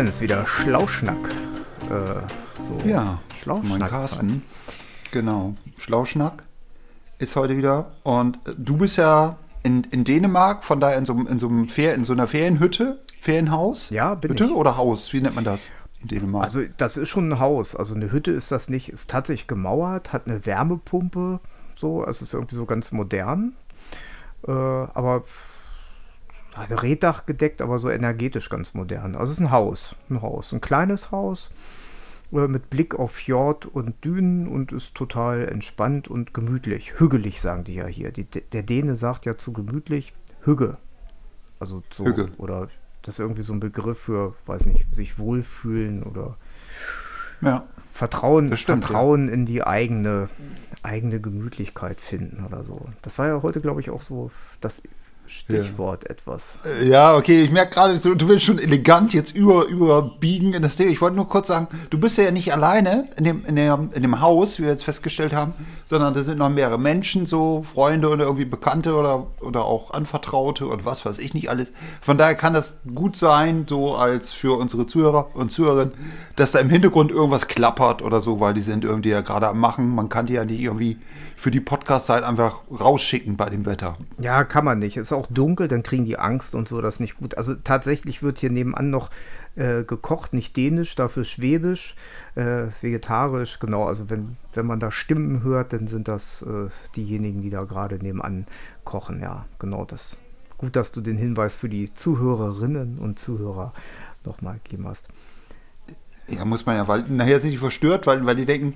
Moin Jens, wieder Schlauschnack. Äh, so ja, Schlauschnack. Moin Carsten. Genau, Schlauschnack ist heute wieder. Und äh, du bist ja in, in Dänemark, von daher in so, in, so einem Fer in so einer Ferienhütte, Ferienhaus? Ja, bin Hütte ich. oder Haus? Wie nennt man das in Dänemark? Also das ist schon ein Haus. Also eine Hütte ist das nicht. Ist tatsächlich gemauert, hat eine Wärmepumpe. So, es ist irgendwie so ganz modern. Äh, aber hat Reddach gedeckt, aber so energetisch ganz modern. Also es ist ein Haus. Ein Haus. Ein kleines Haus äh, mit Blick auf Fjord und Dünen und ist total entspannt und gemütlich. Hügelig, sagen die ja hier. Die, der Däne sagt ja zu gemütlich Hügge. Also so. Hügge. Oder das ist irgendwie so ein Begriff für, weiß nicht, sich wohlfühlen oder ja, Vertrauen, stimmt, Vertrauen ja. in die eigene, eigene Gemütlichkeit finden oder so. Das war ja heute, glaube ich, auch so das Stichwort ja. etwas. Äh, ja, okay, ich merke gerade, du, willst schon elegant jetzt über, überbiegen in das Thema. Ich wollte nur kurz sagen, du bist ja nicht alleine in dem, in, dem, in dem Haus, wie wir jetzt festgestellt haben, sondern da sind noch mehrere Menschen, so Freunde oder irgendwie Bekannte oder, oder auch Anvertraute und was weiß ich nicht alles. Von daher kann das gut sein, so als für unsere Zuhörer und Zuhörerinnen, dass da im Hintergrund irgendwas klappert oder so, weil die sind irgendwie ja gerade am Machen. Man kann die ja nicht irgendwie für die Podcast-Zeit einfach rausschicken bei dem Wetter. Ja, kann man nicht. Es ist auch dunkel, dann kriegen die Angst und so, das ist nicht gut. Also tatsächlich wird hier nebenan noch äh, gekocht, nicht dänisch, dafür schwäbisch, äh, vegetarisch, genau. Also wenn, wenn man da Stimmen hört, dann sind das äh, diejenigen, die da gerade nebenan kochen. Ja, genau das. Gut, dass du den Hinweis für die Zuhörerinnen und Zuhörer nochmal gegeben hast. Ja, muss man ja, weil nachher sind die verstört, weil, weil die denken,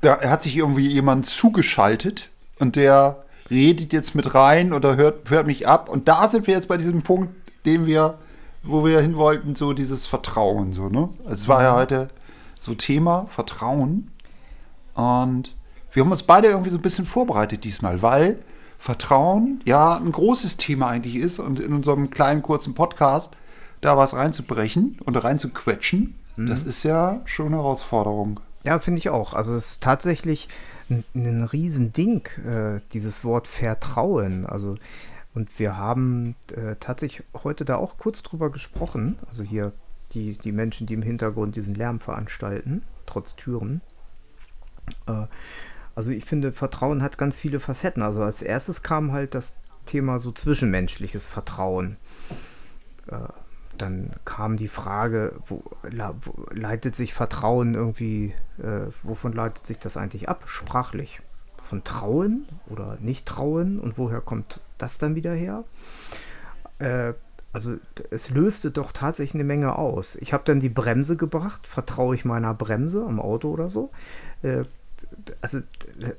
da hat sich irgendwie jemand zugeschaltet und der redet jetzt mit rein oder hört, hört mich ab. Und da sind wir jetzt bei diesem Punkt, den wir, wo wir hin wollten, so dieses Vertrauen, so, ne? Also es war ja heute so Thema Vertrauen. Und wir haben uns beide irgendwie so ein bisschen vorbereitet diesmal, weil Vertrauen ja ein großes Thema eigentlich ist und in unserem kleinen kurzen Podcast da was reinzubrechen und reinzuquetschen, mhm. das ist ja schon eine Herausforderung. Ja, finde ich auch. Also es ist tatsächlich ein, ein Riesending, äh, dieses Wort Vertrauen. Also und wir haben äh, tatsächlich heute da auch kurz drüber gesprochen. Also hier die, die Menschen, die im Hintergrund diesen Lärm veranstalten, trotz Türen. Äh, also ich finde, Vertrauen hat ganz viele Facetten. Also als erstes kam halt das Thema so zwischenmenschliches Vertrauen. Äh, dann kam die Frage, wo, wo leitet sich Vertrauen irgendwie, äh, wovon leitet sich das eigentlich ab? Sprachlich. Von Trauen oder nicht Trauen und woher kommt das dann wieder her? Äh, also es löste doch tatsächlich eine Menge aus. Ich habe dann die Bremse gebracht, vertraue ich meiner Bremse am Auto oder so. Äh, also,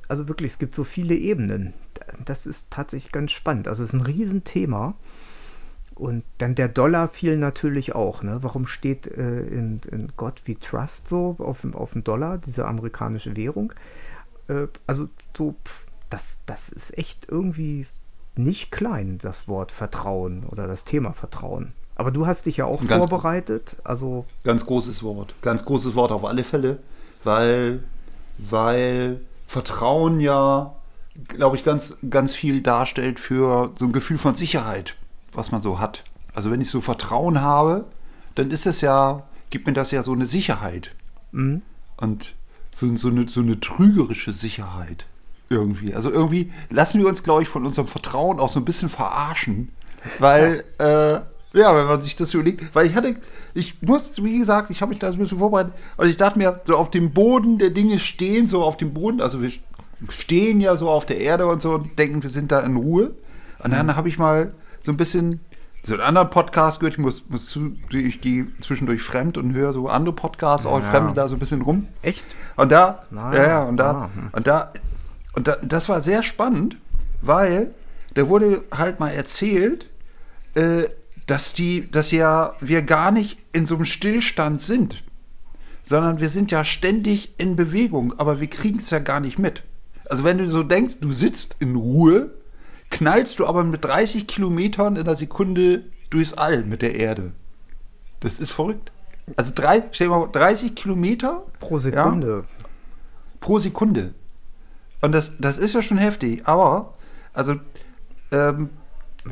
also wirklich, es gibt so viele Ebenen. Das ist tatsächlich ganz spannend. Also es ist ein Riesenthema. Und dann der Dollar fiel natürlich auch. Ne? Warum steht äh, in, in Gott wie Trust so auf, auf dem Dollar, diese amerikanische Währung? Äh, also so, pff, das, das ist echt irgendwie nicht klein, das Wort Vertrauen oder das Thema Vertrauen. Aber du hast dich ja auch ganz, vorbereitet. Also ganz großes Wort. Ganz großes Wort auf alle Fälle, weil, weil Vertrauen ja, glaube ich, ganz, ganz viel darstellt für so ein Gefühl von Sicherheit was man so hat. Also wenn ich so Vertrauen habe, dann ist es ja, gibt mir das ja so eine Sicherheit. Mhm. Und so, so, eine, so eine trügerische Sicherheit irgendwie. Also irgendwie lassen wir uns, glaube ich, von unserem Vertrauen auch so ein bisschen verarschen. Weil, äh, ja, wenn man sich das überlegt, weil ich hatte, ich muss, wie gesagt, ich habe mich da ein bisschen vorbereitet und ich dachte mir, so auf dem Boden der Dinge stehen, so auf dem Boden, also wir stehen ja so auf der Erde und so und denken, wir sind da in Ruhe. Und dann mhm. habe ich mal so ein bisschen so einen anderen Podcast gehört. Ich muss, muss zu, ich gehe zwischendurch fremd und höre so andere Podcasts, auch ja. Fremde da so ein bisschen rum. Echt? Und da, Nein. ja, ja, und da, ah, hm. und da, und da, das war sehr spannend, weil da wurde halt mal erzählt, äh, dass die, dass ja wir gar nicht in so einem Stillstand sind, sondern wir sind ja ständig in Bewegung, aber wir kriegen es ja gar nicht mit. Also wenn du so denkst, du sitzt in Ruhe, knallst du aber mit 30 Kilometern in der Sekunde durchs All mit der Erde. Das ist verrückt. Also drei, stell dir mal vor, 30 Kilometer Pro Sekunde. pro Sekunde. Und das, das ist ja schon heftig. Aber, also, ähm,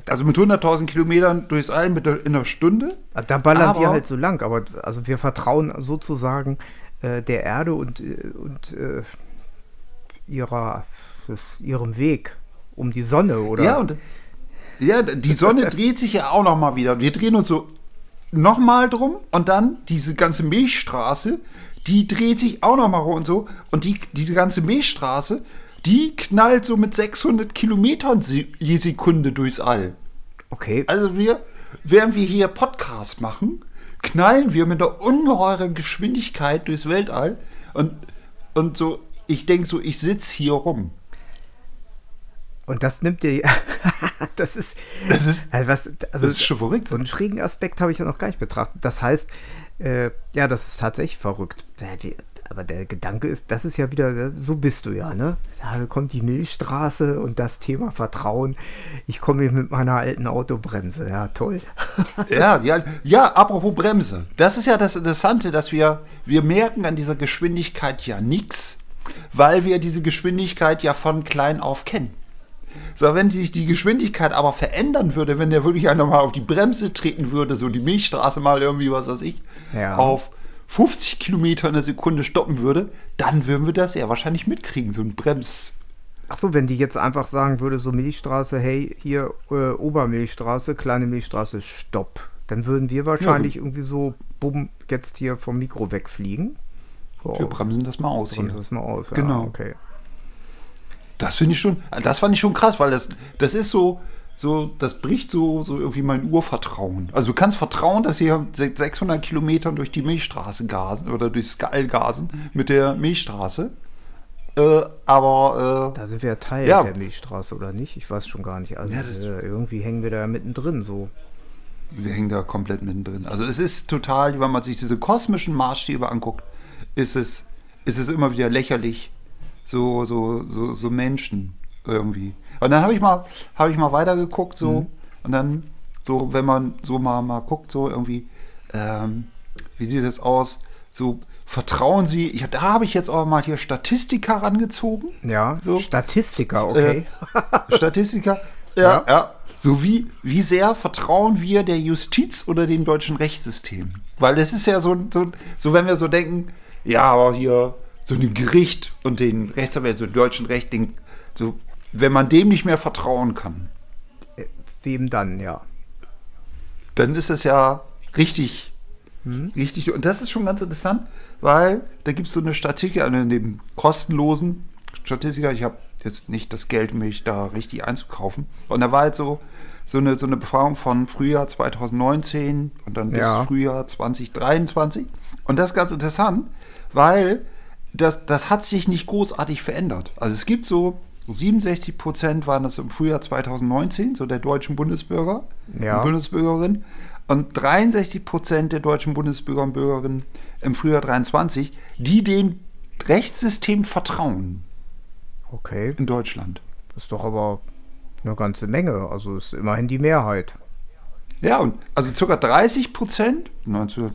also mit 100.000 Kilometern durchs All mit der, in einer Stunde. Ah, Da ballern wir Aber- halt so lang, aber also wir vertrauen sozusagen äh, der Erde und, äh, und äh, ihrer, ihrem Weg um die Sonne, oder? Ja, und ja, die Sonne dreht sich ja auch noch mal wieder. Wir drehen uns so noch mal drum und dann diese ganze Milchstraße, die dreht sich auch noch mal rum und so. Und die, diese ganze Milchstraße, die knallt so mit 600 Kilometern je Sekunde durchs All. okay. Also wir, während wir hier Podcast machen, knallen wir mit einer ungeheuren Geschwindigkeit durchs Weltall. Und, und so, ich denke so, ich sitze hier rum. Und das nimmt dir. das ist. Das ist- also was, also das ist schon verrückt. So einen schrägen Aspekt habe ich ja noch gar nicht betrachtet. Das heißt, äh, ja, das ist tatsächlich verrückt. Äh, Aber der Gedanke ist, das ist ja wieder, so bist du ja, ne? Da kommt die Milchstraße und das Thema Vertrauen. Ich komme hier mit meiner alten Autobremse. Ja, toll. Ja, ja, ja, apropos Bremse. Das ist ja das Interessante, dass wir, wir merken an dieser Geschwindigkeit ja nichts, weil wir diese Geschwindigkeit ja von klein auf kennen. So, wenn sich die Geschwindigkeit aber verändern würde, wenn der wirklich einer mal auf die Bremse treten würde, so die Milchstraße mal irgendwie, was weiß ich, Ja. auf 50 Kilometer in der Sekunde stoppen würde, dann würden wir das ja wahrscheinlich mitkriegen, so ein Brems. Achso, wenn die jetzt einfach sagen würde, so Milchstraße, hey, hier äh, Obermilchstraße, kleine Milchstraße, stopp. Dann würden wir wahrscheinlich irgendwie so, bumm, jetzt hier vom Mikro wegfliegen. So, Wir bremsen das mal aus hier. bremsen das mal aus. Ja, Genau. Okay. Das finde ich schon, das fand ich schon krass, weil das, das ist so, so, das bricht so, so irgendwie mein Urvertrauen. Also du kannst vertrauen, dass hier 600 Kilometer durch die Milchstraße gasen oder durchs Gall gasen mit der Milchstraße. Äh, aber Da sind wir ja Teil Ja. der Milchstraße, oder nicht? Ich weiß schon gar nicht. Also Ja, äh, irgendwie hängen wir da mittendrin so. äh, wir hängen da komplett mittendrin. Also es ist total, wenn man sich diese kosmischen Maßstäbe anguckt, ist es, ist es immer wieder lächerlich, so, so, so, so Menschen irgendwie. Und dann habe ich mal, habe ich mal weitergeguckt, so, und dann, so, wenn man so mal, mal guckt, so irgendwie, ähm, wie sieht es aus? So, vertrauen Sie, ich, da habe ich jetzt auch mal hier Statistiker rangezogen. Ja, So. Statistiker, okay. Statistiker. Ja, ja. So wie, wie sehr vertrauen wir der Justiz oder dem deutschen Rechtssystem? Weil das ist ja so, so, so wenn wir so denken, ja, aber hier so dem Gericht und den Rechtsanwälten, so dem deutschen Recht, den, so, wenn man dem nicht mehr vertrauen kann, Wem dann, ja. dann ist es ja richtig, richtig. Und das ist schon ganz interessant, weil da gibt es so eine Statistik, in dem kostenlosen Statistiker, ich habe jetzt nicht das Geld, mich da richtig einzukaufen. Und da war halt so, so, eine, so eine Befragung von Frühjahr 2019 und dann bis Ja. Frühjahr 2023. Und das ist ganz interessant, weil das, das hat sich nicht großartig verändert. Also es gibt so 67 Prozent waren das im Frühjahr 2019, so der deutschen Bundesbürger Ja. und Bundesbürgerinnen. Und 63 Prozent der deutschen Bundesbürger und Bürgerinnen im Frühjahr 23, die dem Rechtssystem vertrauen Okay. in Deutschland. Ist doch aber eine ganze Menge. Also ist immerhin die Mehrheit. Ja, und also ca. 30 Prozent,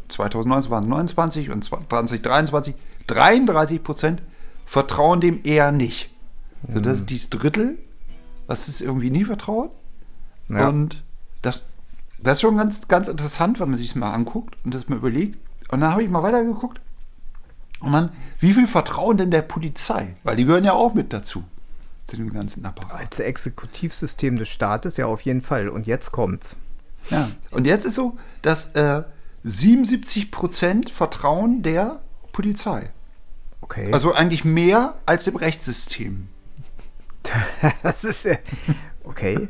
2019 waren es 29 und 2023 33 Prozent vertrauen dem eher nicht. So, das ist dieses Drittel, was es irgendwie nie vertraut. Ja. Und das, das ist schon ganz, ganz interessant, wenn man sich das mal anguckt und das mal überlegt. Und dann habe ich mal weitergeguckt. Und man, wie viel vertrauen denn der Polizei? Weil die gehören ja auch mit dazu. Zu dem ganzen Apparat. Als Exekutivsystem des Staates ja auf jeden Fall. Und jetzt kommt's. Ja. Und jetzt ist so, dass äh, 77 Prozent vertrauen der Polizei. Okay. Also eigentlich mehr als dem Rechtssystem. das ist ja. Okay.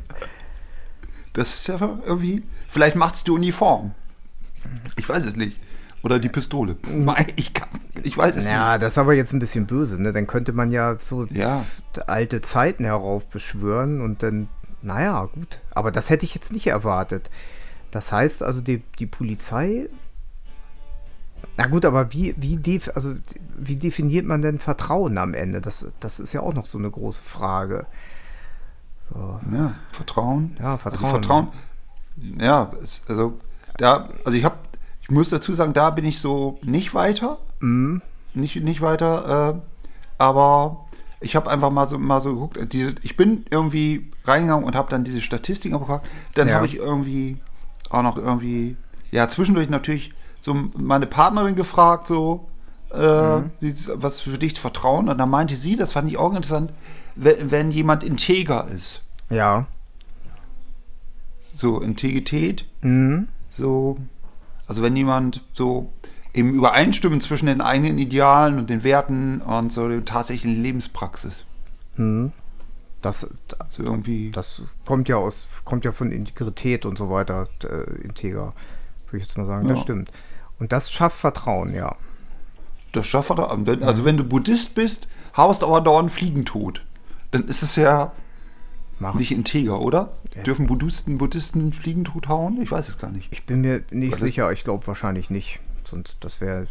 Das ist ja irgendwie. Vielleicht macht es die Uniform. Ich weiß es nicht. Oder die Pistole. Ich, kann, ich weiß es Ja, nicht. das ist aber jetzt ein bisschen böse, ne? Dann könnte man ja so Ja. alte Zeiten heraufbeschwören und dann, naja, gut. Aber das hätte ich jetzt nicht erwartet. Das heißt also, die, die Polizei. Na gut, aber wie, wie, def, also, wie definiert man denn Vertrauen am Ende? Das, das ist ja auch noch so eine große Frage. So. Ja, Vertrauen. Ja, Also Vertrauen. Vertrauen. Ja, also, da, also ich habe Ich muss dazu sagen, da bin ich so nicht weiter. Mhm. Nicht, nicht weiter. Äh, aber ich habe einfach mal so, mal so geguckt. Diese, ich bin irgendwie reingegangen und habe dann diese Statistiken abgefragt. Dann Ja. habe ich irgendwie auch noch irgendwie, ja, zwischendurch natürlich so meine Partnerin gefragt, so, äh, Mhm. was für dich Vertrauen. Und dann meinte sie, das fand ich auch interessant, wenn, wenn jemand integer ist. Ja. So, Integrität, Mhm. so, also wenn jemand so im Übereinstimmen zwischen den eigenen Idealen und den Werten und so der tatsächlichen Lebenspraxis. Mhm. Das, So irgendwie. das kommt ja aus, kommt ja von Integrität und so weiter, äh, integer, würde ich jetzt mal sagen. Das Ja. stimmt. Und das schafft Vertrauen, ja. Das schafft er. Wenn- Also wenn du Buddhist bist, haust aber dauernd Fliegen tot. Dann ist es ja Machen. nicht integer, oder? Ja. Dürfen Buddhisten, Buddhisten Fliegen tot hauen? Ich weiß es gar nicht. Ich bin mir nicht Was sicher, ich glaube wahrscheinlich nicht. Sonst, das wäre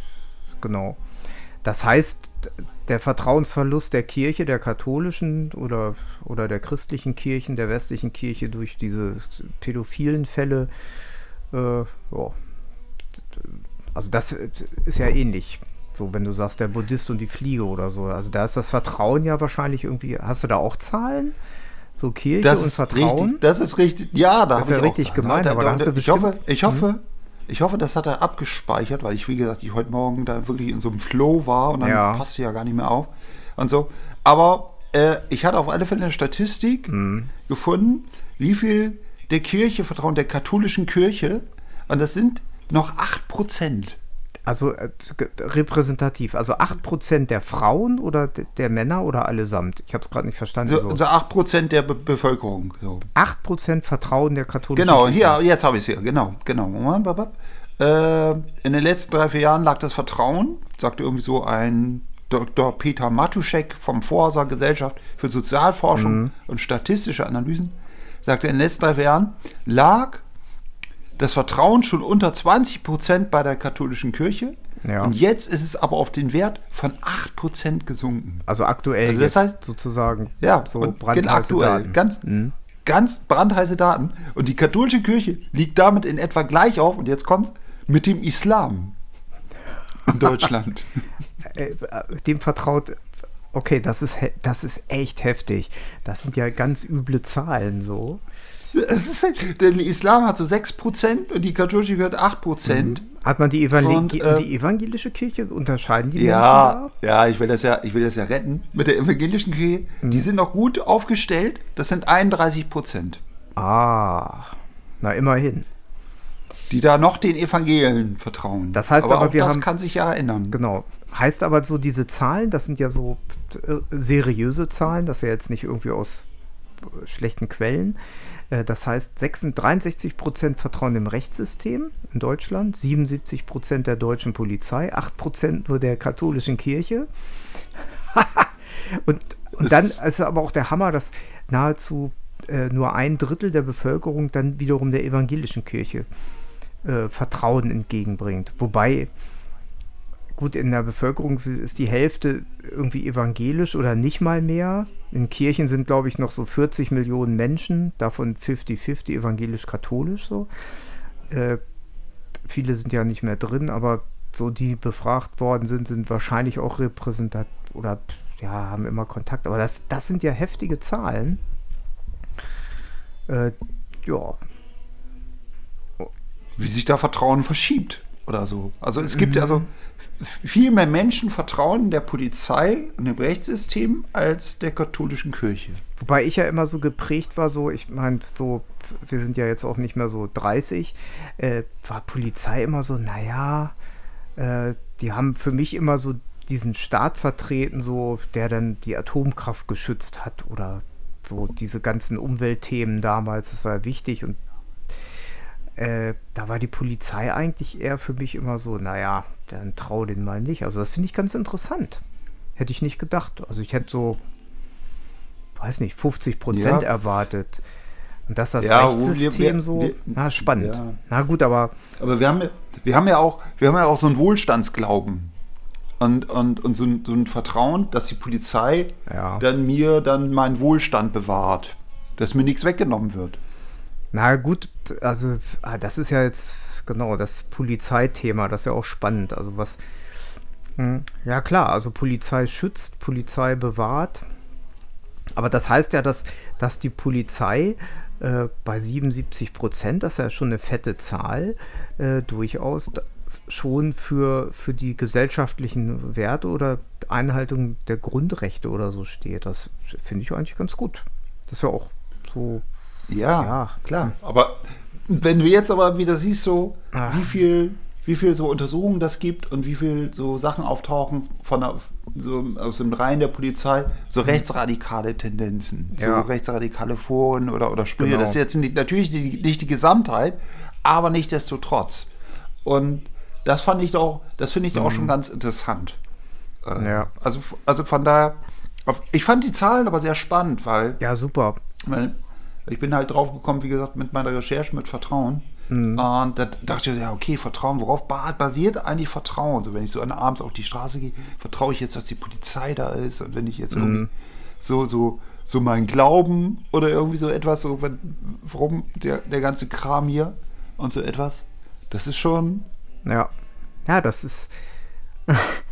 genau. Das heißt, der Vertrauensverlust der Kirche, der katholischen oder, oder der christlichen Kirchen, der westlichen Kirche durch diese pädophilen Fälle, äh, ja. Also das ist ja ähnlich. So, wenn du sagst, der Buddhist und die Fliege oder so. Also da ist das Vertrauen ja wahrscheinlich irgendwie. Hast du da auch Zahlen? So Kirche Das und ist Vertrauen? richtig. Das ist richtig. Ja, da Das ist ja ich richtig gemeint, aber da hast du ich bestimmt- hoffe, ich hoffe, ich hoffe, das hat er abgespeichert, weil ich, wie gesagt, ich heute Morgen da wirklich in so einem Flow war und dann Ja. passte ja gar nicht mehr auf und so. Aber äh, ich hatte auf alle Fälle eine Statistik Mhm. gefunden, wie viel der Kirche vertrauen, der katholischen Kirche, und das sind noch 8 Prozent. Also äh, repräsentativ. Also 8% der Frauen oder der Männer oder allesamt? Ich habe es gerade nicht verstanden. So, So. so 8 Prozent der Be Bevölkerung. So. 8% Vertrauen der katholischen Genau, hier, jetzt habe ich es hier, genau, genau. Äh, in den letzten drei, vier Jahren lag das Vertrauen, sagte irgendwie so ein Dr. Peter Matuschek vom Forsa Gesellschaft für Sozialforschung und statistische Analysen, sagte in den letzten drei, vier Jahren lag das Vertrauen schon unter 20 Prozent bei der katholischen Kirche. Ja. Und jetzt ist es aber auf den Wert von 8 Prozent gesunken. Also aktuell Also das heißt- sozusagen Ja, so brandheiße aktuell, Daten. ganz, Mhm. ganz brandheiße Daten. Und die katholische Kirche liegt damit in etwa gleich auf, und jetzt kommt mit dem Islam in Deutschland. Äh, äh, dem vertraut. Okay, das ist, das ist echt heftig. Das sind ja ganz üble Zahlen so. Halt, der Islam hat so 6% und die katholische gehört 8%. Hat man die, Evangel Und, äh, die evangelische Kirche unterscheiden die Ja, Menschen ja, ich will das ja, ich will das ja retten. Mit der evangelischen Kirche, die sind noch gut aufgestellt. Das sind 31 Prozent, da? Ah, na immerhin. die da noch den Evangelien vertrauen. Das heißt aber, auch wir das haben- kann sich ja ändern. Genau. Heißt aber so, diese Zahlen, das sind ja so äh, seriöse Zahlen, das ist ja jetzt nicht irgendwie aus äh, schlechten Quellen. Äh, Das heißt, 66, 63 Prozent vertrauen dem Rechtssystem in Deutschland, 77 Prozent der deutschen Polizei, 8 Prozent nur der katholischen Kirche. und, und dann ist- ist aber auch der Hammer, dass nahezu äh, nur ein Drittel der Bevölkerung dann wiederum der evangelischen Kirche äh, Vertrauen entgegenbringt. Wobei gut, in der Bevölkerung ist- die Hälfte irgendwie evangelisch oder nicht mal mehr. In Kirchen sind, glaube ich, noch so 40 Millionen Menschen, davon 50-50 evangelisch-katholisch so. Äh, viele sind ja nicht mehr drin, aber so die befragt worden sind, sind wahrscheinlich auch repräsentat oder ja, haben immer Kontakt. Aber das, das sind ja heftige Zahlen. Äh, ja, wie sich da Vertrauen verschiebt oder so. Also es gibt ja Mhm. also f- viel mehr Menschen vertrauen der Polizei und dem Rechtssystem als der katholischen Kirche. Wobei ich ja immer so geprägt war, so, ich meine, so, wir sind ja jetzt auch nicht mehr so 30, äh, war Polizei immer so, naja, äh, die haben für mich immer so diesen Staat vertreten, so, der dann die Atomkraft geschützt hat oder so diese ganzen Umweltthemen damals, das war ja wichtig und äh, da war die Polizei eigentlich eher für mich immer so, naja, dann trau den mal nicht. Also das finde ich ganz interessant. Hätte ich nicht gedacht. Also ich hätte so, weiß nicht, 50 Prozent Ja. erwartet. Und dass das Ja, Rechtssystem wir- so, wir- na spannend. Ja. Na gut, aber Aber wir haben, ja- wir haben ja auch, wir haben ja auch so einen Wohlstandsglauben. Und, und, und so, ein, so ein Vertrauen, dass die Polizei Ja. dann mir dann meinen Wohlstand bewahrt. Dass mir nichts weggenommen wird. Na gut, also ah, das ist ja jetzt genau, das Polizeithema, das ist ja auch spannend. Also was, hm, ja klar, also Polizei schützt, Polizei bewahrt. Aber das heißt ja, dass, dass die Polizei äh, bei 77 Prozent, das ist ja schon eine fette Zahl, äh, durchaus schon für, für die gesellschaftlichen Werte oder Einhaltung der Grundrechte oder so steht. Das finde ich eigentlich ganz gut. Das ist ja auch so. Ja, ja. klar. Aber wenn du jetzt aber wieder siehst, so, Ach. wie viel wie viel so Untersuchungen das gibt und wie viel so Sachen auftauchen von der, so aus dem Reihen der Polizei, so mhm. rechtsradikale Tendenzen, ja. so rechtsradikale Foren oder, oder Sprüche. Genau. Das ist jetzt nicht, natürlich die, nicht die Gesamtheit, aber nichtdestotrotz. Und das fand ich doch, das finde ich mhm. auch schon ganz interessant. Äh, ja. Also, also von daher, ich fand die Zahlen aber sehr spannend, weil. Ja, super. Weil ich bin halt drauf gekommen, wie gesagt, mit meiner Recherche mit Vertrauen. Mhm. Und da dachte ich, ja, okay, Vertrauen, worauf basiert eigentlich Vertrauen? So, wenn ich so abends auf die Straße gehe, vertraue ich jetzt, dass die Polizei da ist? Und wenn ich jetzt mhm. irgendwie so, so, so mein Glauben oder irgendwie so etwas, so, wenn, warum der, der ganze Kram hier und so etwas, das ist schon. Ja. Ja, das ist.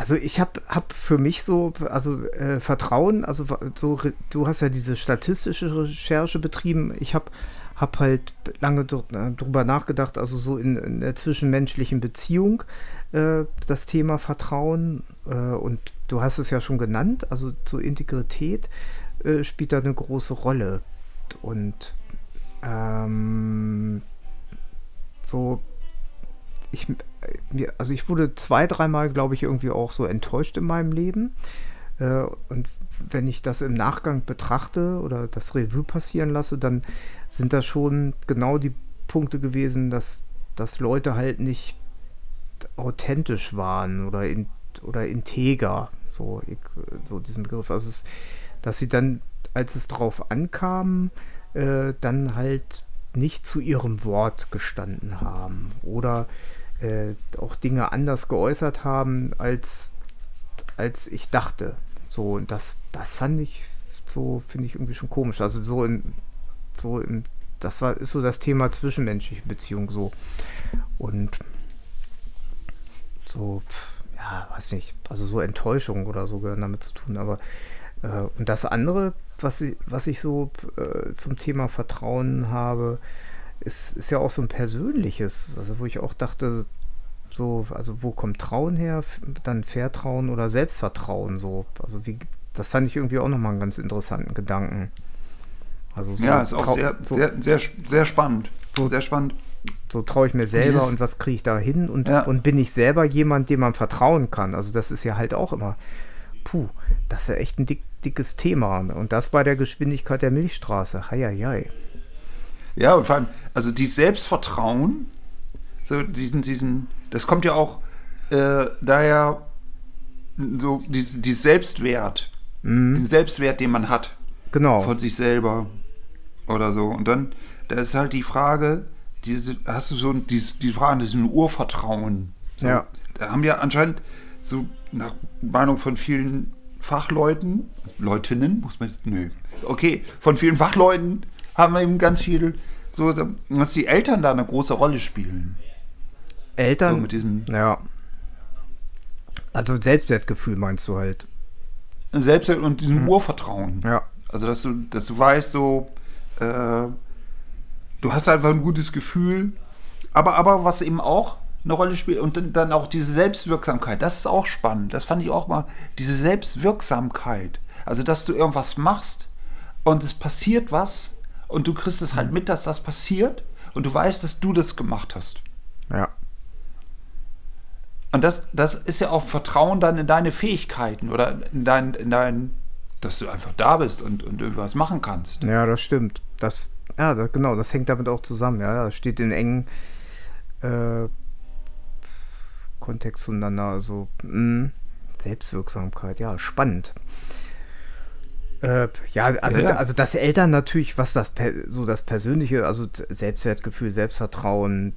Also ich habe hab für mich so, also äh, Vertrauen, also so, du hast ja diese statistische Recherche betrieben. Ich habe habe halt lange äh, drüber nachgedacht, also so in, in der zwischenmenschlichen Beziehung äh, das Thema Vertrauen äh, und du hast es ja schon genannt, also so Integrität äh, spielt da eine große Rolle und ähm, so ich also ich wurde zwei, dreimal, glaube ich, irgendwie auch so enttäuscht in meinem Leben. Äh, und wenn ich das im Nachgang betrachte oder das Revue passieren lasse, dann sind das schon genau die Punkte gewesen, dass, dass Leute halt nicht authentisch waren oder, in, oder integer, so, ich, so diesen Begriff. Also, es, dass sie dann, als es drauf ankam, äh, dann halt nicht zu ihrem Wort gestanden haben oder äh, auch Dinge anders geäußert haben, als, als ich dachte. So, und das, das fand ich so, finde ich irgendwie schon komisch. Also so in, so im, das war, ist so das Thema zwischenmenschliche Beziehung so. Und so, ja, weiß nicht, also so Enttäuschung oder so gehören damit zu tun. Aber äh, und das andere, was ich, was ich so äh, zum Thema Vertrauen habe, ist, ist ja auch so ein persönliches, also wo ich auch dachte, so, also wo kommt Trauen her? Dann Vertrauen oder Selbstvertrauen so. Also wie, das fand ich irgendwie auch nochmal einen ganz interessanten Gedanken. Also so ja, ist auch sehr, so, sehr, sehr, sehr spannend. So, sehr spannend. So traue ich mir selber Dieses, und was kriege ich da hin und, ja. und bin ich selber jemand, dem man vertrauen kann. Also das ist ja halt auch immer, puh, das ist ja echt ein dick, dickes Thema. Und das bei der Geschwindigkeit der Milchstraße. Heieiei. Ja, und vor allem, also dieses Selbstvertrauen, so diesen, diesen, das kommt ja auch äh, daher so dieses, dieses Selbstwert, mhm. den Selbstwert, den man hat. Genau. Von sich selber oder so. Und dann, da ist halt die Frage, diese, hast du so dieses, die Frage nach Urvertrauen. So, ja. Da haben ja anscheinend so nach Meinung von vielen Fachleuten, Leutinnen, muss man jetzt, nö. Okay, von vielen Fachleuten haben wir eben ganz viel, so, dass die Eltern da eine große Rolle spielen. Eltern. So mit diesem. Ja. Also Selbstwertgefühl meinst du halt. Selbstwert und diesem hm. Urvertrauen. Ja. Also dass du, dass du weißt, so, äh, du hast einfach ein gutes Gefühl. Aber, aber was eben auch eine Rolle spielt und dann, dann auch diese Selbstwirksamkeit, das ist auch spannend. Das fand ich auch mal, diese Selbstwirksamkeit. Also, dass du irgendwas machst und es passiert was und du kriegst es halt mit, dass das passiert und du weißt, dass du das gemacht hast. Ja. Und das, das ist ja auch Vertrauen dann in deine Fähigkeiten oder in dein, in dein dass du einfach da bist und, und irgendwas machen kannst. Ja, das stimmt. Das, ja, das, genau, das hängt damit auch zusammen. Ja, das steht in engen äh, Kontext zueinander. Also, mh, hm, Selbstwirksamkeit, ja, spannend. Äh, ja, also, ja, also dass Eltern natürlich, was das so das Persönliche, also Selbstwertgefühl, Selbstvertrauen,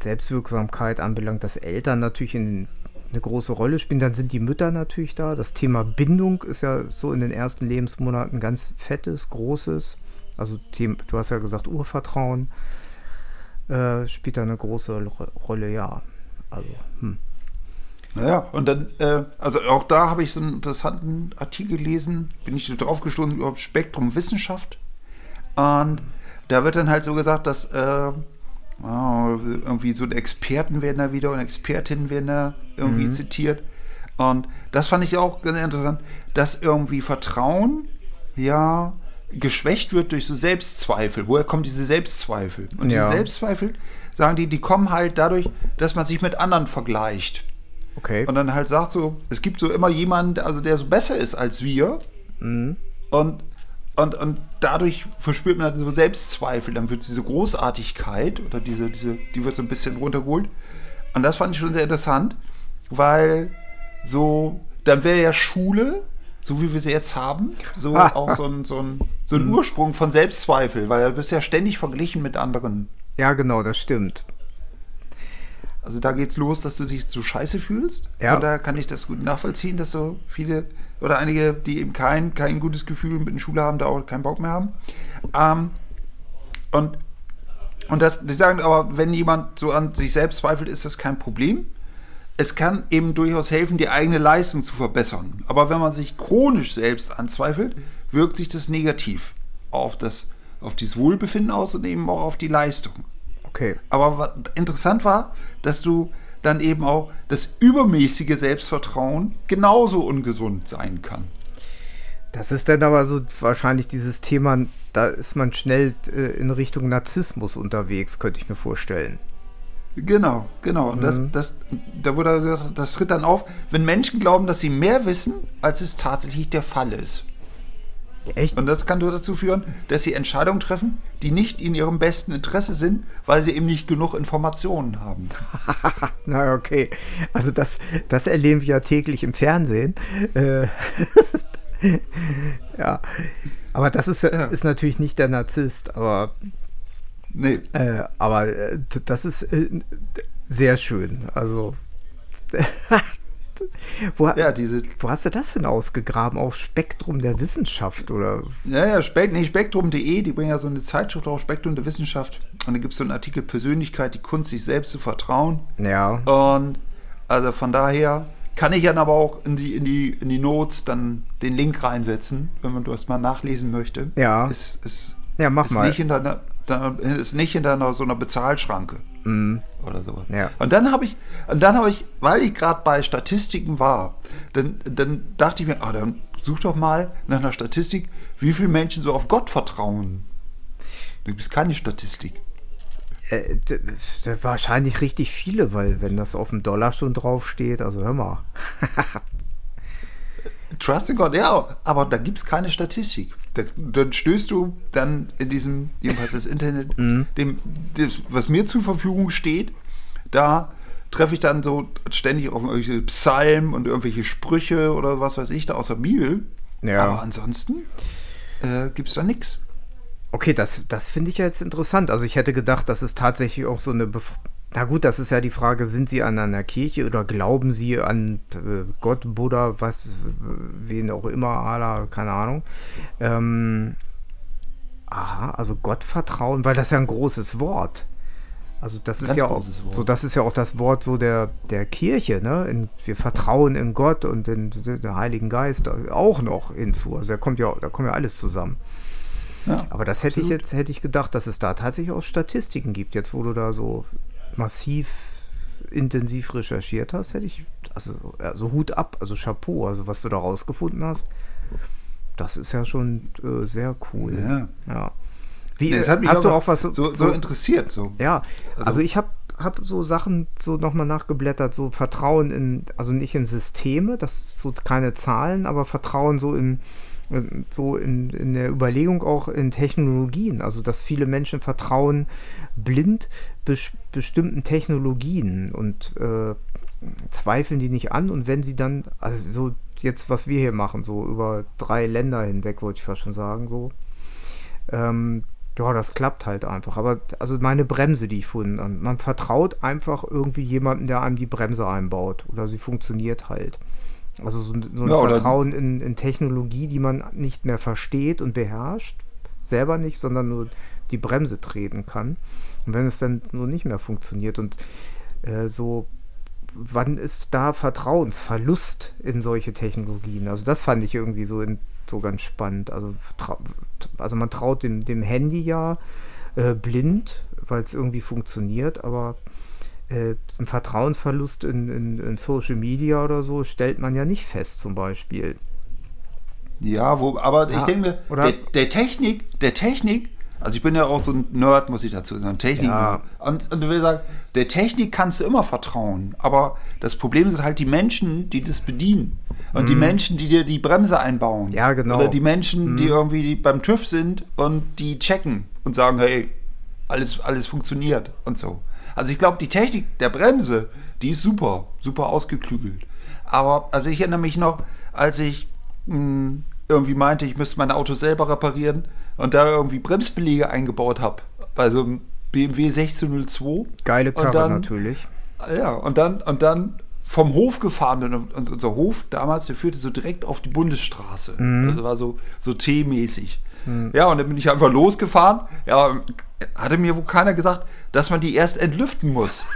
Selbstwirksamkeit anbelangt, dass Eltern natürlich in, eine große Rolle spielen. Dann sind die Mütter natürlich da. Das Thema Bindung ist ja so in den ersten Lebensmonaten ganz fettes, großes. Also du hast ja gesagt Urvertrauen. äh, spielt da eine große Rolle, ja. Also, hm. Naja, und dann, äh, also auch da habe ich so einen interessanten Artikel gelesen, bin ich drauf gestoßen über Spektrum Wissenschaft. Und da wird dann halt so gesagt, dass äh, oh, irgendwie so Experten werden da wieder und Expertinnen werden da irgendwie mhm. zitiert. Und das fand ich auch ganz interessant, dass irgendwie Vertrauen ja geschwächt wird durch so Selbstzweifel. Woher kommen diese Selbstzweifel? Und ja. diese Selbstzweifel, sagen die, die kommen halt dadurch, dass man sich mit anderen vergleicht. Okay. Und dann halt sagt so, es gibt so immer jemanden, also der so besser ist als wir. Mhm. Und, und, und dadurch verspürt man halt so Selbstzweifel. Dann wird diese Großartigkeit oder diese, diese, die wird so ein bisschen runtergeholt. Und das fand ich schon sehr interessant, weil so, dann wäre ja Schule, so wie wir sie jetzt haben, so auch so ein, so ein, so ein mhm. Ursprung von Selbstzweifel, weil du bist ja ständig verglichen mit anderen. Ja, genau, das stimmt. Also da geht's los, dass du dich so scheiße fühlst. Ja. Und da kann ich das gut nachvollziehen, dass so viele oder einige, die eben kein, kein gutes Gefühl mit der Schule haben, da auch keinen Bock mehr haben. Ähm, und und das, die sagen aber, wenn jemand so an sich selbst zweifelt, ist das kein Problem. Es kann eben durchaus helfen, die eigene Leistung zu verbessern. Aber wenn man sich chronisch selbst anzweifelt, wirkt sich das negativ auf das, auf dieses Wohlbefinden aus und eben auch auf die Leistung. Okay. Aber interessant war, dass du dann eben auch das übermäßige Selbstvertrauen genauso ungesund sein kann. Das ist dann aber so wahrscheinlich dieses Thema, da ist man schnell äh, in Richtung Narzissmus unterwegs, könnte ich mir vorstellen. Genau, genau. Und mhm. das, das, da wurde das, das tritt dann auf, wenn Menschen glauben, dass sie mehr wissen, als es tatsächlich der Fall ist. Echt? Und das kann nur dazu führen, dass sie Entscheidungen treffen, die nicht in ihrem besten Interesse sind, weil sie eben nicht genug Informationen haben. Na okay. Also das, das erleben wir ja täglich im Fernsehen. Äh, ja. Aber das ist, ja. ist natürlich nicht der Narzisst, aber. Nee. Äh, aber äh, das ist äh, sehr schön. Also. Wo, ja, diese, wo hast du das denn ausgegraben? Auf Spektrum der Wissenschaft oder? Ja, ja, Spekt, nee, Spektrum.de, die bringen ja so eine Zeitschrift auf Spektrum der Wissenschaft. Und da gibt es so einen Artikel Persönlichkeit, die Kunst, sich selbst zu vertrauen. Ja. Und also von daher kann ich dann aber auch in die, in die, in die Notes dann den Link reinsetzen, wenn man das mal nachlesen möchte. Ja. Ist, ist, ja, mach ist mal. Nicht hinter, ist nicht hinter so einer Bezahlschranke. Mhm. Oder sowas. Ja. Und dann habe ich, und dann habe ich, weil ich gerade bei Statistiken war, dann, dann dachte ich mir, ah, dann such doch mal nach einer Statistik, wie viele Menschen so auf Gott vertrauen. Du bist keine Statistik. Äh, wahrscheinlich richtig viele, weil wenn das auf dem Dollar schon draufsteht, also hör mal. Trust in God, ja, aber da gibt es keine Statistik. Da, dann stößt du dann in diesem, jedenfalls das Internet, mhm. dem, das, was mir zur Verfügung steht, da treffe ich dann so ständig auf irgendwelche Psalmen und irgendwelche Sprüche oder was weiß ich da aus der Bibel. Ja. Aber ansonsten äh, gibt es da nichts. Okay, das, das finde ich ja jetzt interessant. Also ich hätte gedacht, dass es tatsächlich auch so eine Bef na gut, das ist ja die Frage, sind Sie an einer Kirche oder glauben Sie an äh, Gott, Buddha, was, wen auch immer, Allah, keine Ahnung. Ähm, aha, also Gottvertrauen, weil das ist ja ein großes Wort. Also das ist ja auch so, das ist ja auch das Wort so der, der Kirche, ne? In, wir vertrauen in Gott und in, in den Heiligen Geist auch noch hinzu. Also da kommt ja, da kommt ja alles zusammen. Ja, Aber das hätte absolut. ich jetzt, hätte ich gedacht, dass es da tatsächlich auch Statistiken gibt, jetzt wo du da so massiv intensiv recherchiert hast, hätte ich, also, also Hut ab, also Chapeau, also was du da rausgefunden hast, das ist ja schon äh, sehr cool. Ja. ja. Wie, mich hast du auch was so, so, so interessiert? So. Ja, also, also ich habe hab so Sachen so nochmal nachgeblättert, so Vertrauen in, also nicht in Systeme, das so keine Zahlen, aber Vertrauen so in so in, in der Überlegung auch in Technologien, also dass viele Menschen vertrauen blind bes bestimmten Technologien und äh, zweifeln die nicht an und wenn sie dann, also so jetzt, was wir hier machen, so über drei Länder hinweg, wollte ich fast schon sagen, so, ähm, ja, das klappt halt einfach. Aber also meine Bremse, die ich vorhin, man vertraut einfach irgendwie jemanden, der einem die Bremse einbaut oder sie funktioniert halt. Also so, so ein ja, Vertrauen in, in, Technologie, die man nicht mehr versteht und beherrscht, selber nicht, sondern nur die Bremse treten kann. Und wenn es dann so nicht mehr funktioniert und äh, so, wann ist da Vertrauensverlust in solche Technologien? Also das fand ich irgendwie so, in, so ganz spannend. Also, also man traut dem, dem Handy ja äh, blind, weil es irgendwie funktioniert, aber äh, ein Vertrauensverlust in, in, in, Social Media oder so stellt man ja nicht fest, zum Beispiel. Ja, wo, aber ja, ich denke, der, der, Technik, der Technik, also ich bin ja auch so ein Nerd, muss ich dazu sagen, Technik. Ja. Und, und du willst sagen, der Technik kannst du immer vertrauen, aber das Problem sind halt die Menschen, die das bedienen. Und mhm. die Menschen, die dir die Bremse einbauen. Ja, genau. Oder die Menschen, mhm. die irgendwie beim TÜV sind und die checken und sagen, hey, alles, alles funktioniert und so. Also ich glaube, die Technik der Bremse, die ist super, super ausgeklügelt. Aber also ich erinnere mich noch, als ich mh, hm, irgendwie meinte, ich müsste mein Auto selber reparieren und da irgendwie Bremsbelege eingebaut habe bei so einem BMW 1602. Geile Karre dann, natürlich. Ja, und dann, und dann vom Hof gefahren bin und, und unser Hof damals, der führte so direkt auf die Bundesstraße. Mhm. Das war so, so T-mäßig. Mhm. Ja, und dann bin ich einfach losgefahren. Ja, hatte mir wohl keiner gesagt, dass man die erst entlüften muss,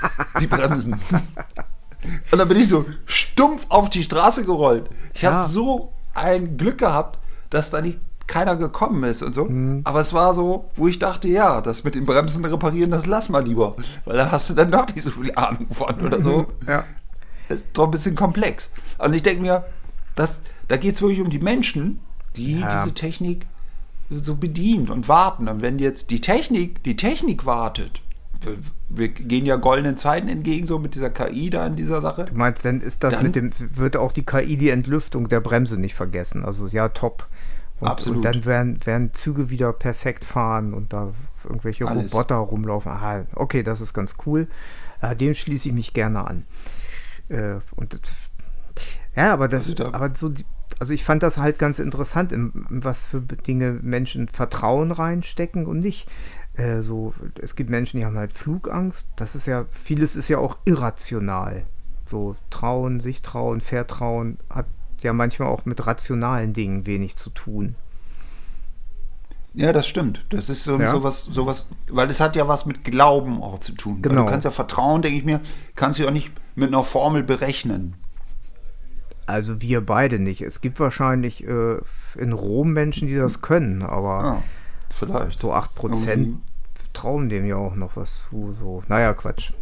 die Bremsen. und dann bin ich so stumpf auf die Straße gerollt. Ich ja. habe so ein Glück gehabt, dass da nicht keiner gekommen ist und so. Mhm. Aber es war so, wo ich dachte, ja, das mit den Bremsen reparieren, das lass mal lieber. Weil da hast du dann doch nicht so viel Ahnung von oder so. Ja. Ist doch ein bisschen komplex. Und ich denke mir, das, da geht es wirklich um die Menschen, die ja. diese Technik so bedient und warten. Und wenn jetzt die Technik, die Technik wartet, wir gehen ja goldenen Zeiten entgegen, so mit dieser KI da in dieser Sache. Du meinst, dann ist das dann, mit dem, wird auch die KI die Entlüftung der Bremse nicht vergessen. Also ja, top. Und, Absolut. und dann werden, werden Züge wieder perfekt fahren und da irgendwelche Alles. Roboter rumlaufen. Aha, okay, das ist ganz cool. Äh, dem schließe ich mich gerne an. Äh, und ja, aber das, also da, aber so, also ich fand das halt ganz interessant, in, in was für Dinge Menschen Vertrauen reinstecken und nicht. Äh, so, es gibt Menschen, die haben halt Flugangst. Das ist ja, vieles ist ja auch irrational. So trauen, sich trauen, vertrauen hat ja manchmal auch mit rationalen Dingen wenig zu tun. Ja, das stimmt. Das ist so, ja. sowas, sowas, weil es hat ja was mit Glauben auch zu tun. Genau. du kannst ja Vertrauen, denke ich mir, kannst du ja auch nicht mit einer Formel berechnen. Also wir beide nicht. Es gibt wahrscheinlich äh, in Rom Menschen, die das können, aber ja, vielleicht. so 8% trauen dem ja auch noch was zu. So. Naja, Quatsch.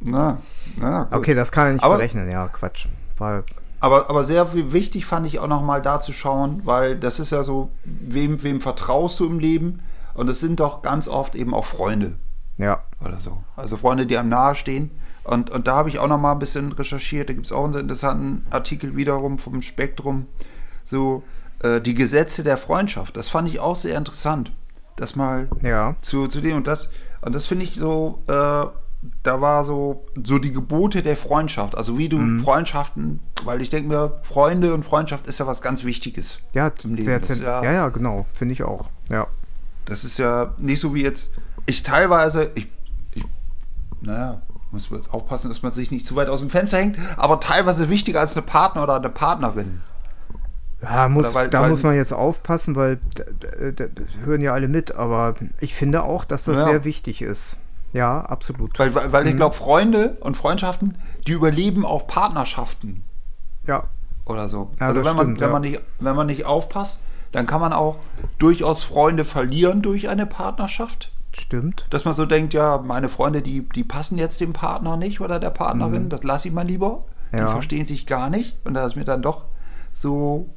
Na, na gut. Okay, das kann ich nicht aber, berechnen, ja, Quatsch. Weil, aber, aber sehr wichtig fand ich auch nochmal da zu schauen, weil das ist ja so, wem, wem vertraust du im Leben? Und es sind doch ganz oft eben auch Freunde. Ja. Oder so. Also Freunde, die einem nahestehen. Und, und da habe ich auch noch mal ein bisschen recherchiert. Da gibt es auch einen interessanten Artikel wiederum vom Spektrum. So äh, die Gesetze der Freundschaft. Das fand ich auch sehr interessant. Das mal ja. zu, zu dem und das. Und das finde ich so, äh, da war so, so die Gebote der Freundschaft. Also wie du mhm. Freundschaften, weil ich denke mir, Freunde und Freundschaft ist ja was ganz Wichtiges. Ja, zum Leben. Sehr, ja, ja, ja, genau. Finde ich auch. Ja. Das ist ja nicht so wie jetzt, ich teilweise, ich, ich naja, muss man jetzt aufpassen, dass man sich nicht zu weit aus dem Fenster hängt, aber teilweise wichtiger als eine Partner oder eine Partnerin. Ja, muss, weil, da weil muss man jetzt aufpassen, weil da, da, hören ja alle mit, aber ich finde auch, dass das ja. sehr wichtig ist. Ja, absolut. Weil, weil, weil mhm. ich glaube, Freunde und Freundschaften, die überleben auch Partnerschaften. Ja. Oder so. Ja, also wenn, stimmt, man, wenn, ja. man nicht, wenn man nicht aufpasst, dann kann man auch durchaus Freunde verlieren durch eine Partnerschaft. Stimmt. Dass man so denkt, ja, meine Freunde, die, die passen jetzt dem Partner nicht oder der Partnerin, mhm. das lasse ich mal lieber. Ja. Die verstehen sich gar nicht. Und da ist mir dann doch so,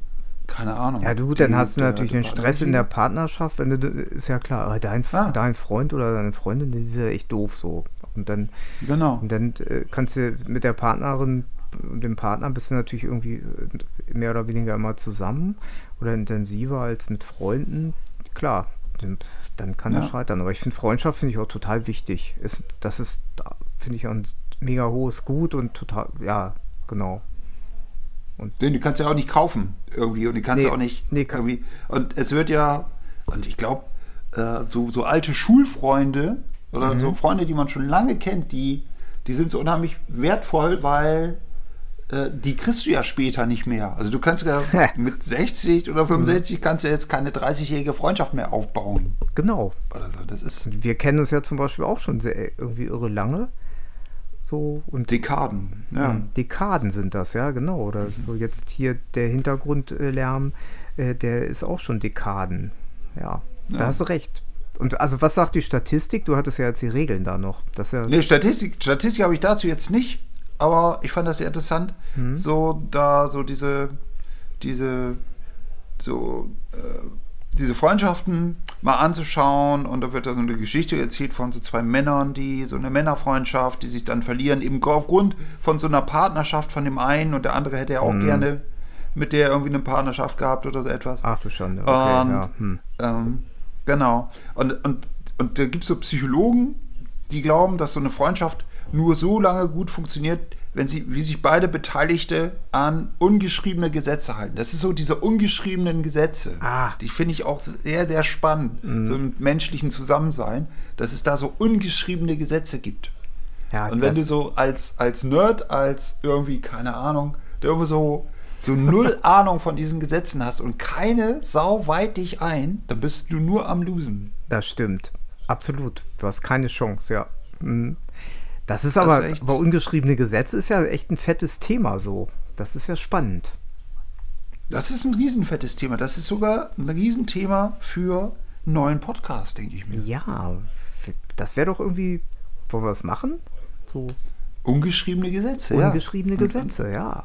keine Ahnung. Ja, du, dann hast du natürlich einen Stress in der Partnerschaft, wenn du, ist ja klar, dein, ah. dein Freund oder deine Freundin, die ist ja echt doof so. Und dann, genau. Und dann äh, kannst du mit der Partnerin und dem Partner bist du natürlich irgendwie äh, mehr oder weniger immer zusammen oder intensiver als mit Freunden. Klar, dann kann ja. er scheitern. Aber ich finde Freundschaft finde ich auch total wichtig. Ist, das ist, finde ich, ein mega hohes Gut und total, ja, genau. Und Den, die kannst du ja auch nicht kaufen irgendwie und die kannst nee, du auch nicht nee, irgendwie. Und es wird ja, und ich glaube, äh, so, so alte Schulfreunde oder mhm. so Freunde, die man schon lange kennt, die, die sind so unheimlich wertvoll, weil die kriegst du ja später nicht mehr. Also du kannst ja mit 60 oder 65 kannst du jetzt keine 30-jährige Freundschaft mehr aufbauen. Genau. Oder so. Das ist Wir kennen uns ja zum Beispiel auch schon sehr, irgendwie irre lange. So und Dekaden. Ja. Hm, Dekaden sind das, ja, genau. Oder so jetzt hier der Hintergrundlärm, äh, der ist auch schon Dekaden. Ja, da Ja. hast du recht. Und also was sagt die Statistik? Du hattest ja jetzt die Regeln da noch. Das ist ja, Nee, Statistik, Statistik habe ich dazu jetzt nicht, aber ich fand das sehr interessant, Mhm. so da so diese, diese, so, äh, diese Freundschaften mal anzuschauen und da wird da so eine Geschichte erzählt von so zwei Männern, die so eine Männerfreundschaft, die sich dann verlieren, eben aufgrund von so einer Partnerschaft von dem einen und der andere hätte ja auch Mhm. gerne mit der irgendwie eine Partnerschaft gehabt oder so etwas. Ach du Schande. Okay, Und, ja. Hm. ähm, genau. Und, und, und da gibt es so Psychologen, die glauben, dass so eine Freundschaft nur so lange gut funktioniert, wenn sie, wie sich beide Beteiligte an ungeschriebene Gesetze halten. Das ist so diese ungeschriebenen Gesetze. Ah. Die finde ich auch sehr, sehr spannend, so im menschlichen Zusammensein, dass es da so ungeschriebene Gesetze gibt. ja Und wenn du so als, als Nerd, als irgendwie, keine Ahnung, der irgendwie so, so null Ahnung von diesen Gesetzen hast und keine Sau weit dich ein, dann bist du nur am Losen. Das stimmt. Absolut. Du hast keine Chance, ja. Hm. Das ist aber, ist aber ungeschriebene Gesetze ist ja echt ein fettes Thema so. Das ist ja spannend. Das ist ein riesenfettes Thema. Das ist sogar ein Riesenthema für einen neuen Podcast, denke ich mir. Ja, das wäre doch irgendwie. Wollen wir das machen? So Ungeschriebene Gesetze, ja. ungeschriebene Und- Gesetze, ja.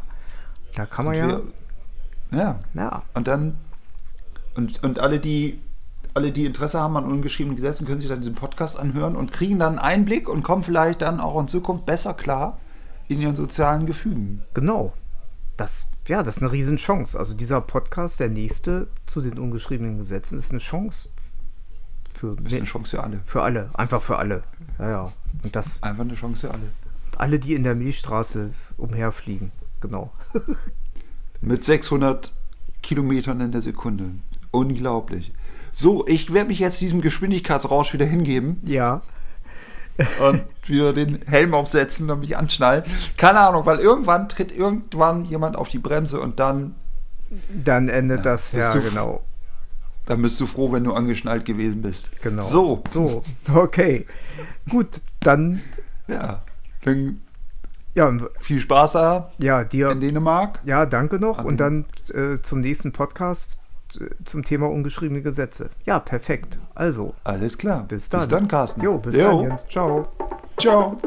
Da kann man ja. wir, ja. Ja, Und dann, und, und alle, die, alle, die Interesse haben an ungeschriebenen Gesetzen, können sich dann diesen Podcast anhören und kriegen dann einen Einblick und kommen vielleicht dann auch in Zukunft besser klar in ihren sozialen Gefügen. genau. Das, ja, das ist eine Riesenchance. Also dieser Podcast, der nächste zu den ungeschriebenen Gesetzen, ist eine Chance für, ist eine Chance für alle. für alle. Einfach für alle. Ja, ja. Und das Einfach eine Chance für alle. alle, die in der Milchstraße umherfliegen. Genau. Mit 600 Kilometern in der Sekunde. Unglaublich. So, ich werde mich jetzt diesem Geschwindigkeitsrausch wieder hingeben Ja. und wieder den Helm aufsetzen und mich anschnallen. Keine Ahnung, weil irgendwann tritt irgendwann jemand auf die Bremse und dann, Dann endet das, ja, du f- genau. dann bist du froh, wenn du angeschnallt gewesen bist. Genau. So, So, okay. Gut, dann, ja. Dann ja, viel Spaß da ja, dir. in Dänemark. Ja, danke noch. Und dann äh, zum nächsten Podcast zum Thema ungeschriebene Gesetze. Ja, perfekt. Also, Alles klar. bis dann. Bis dann, Carsten. Jo, bis Jo. dann, Jens. Ciao. Ciao.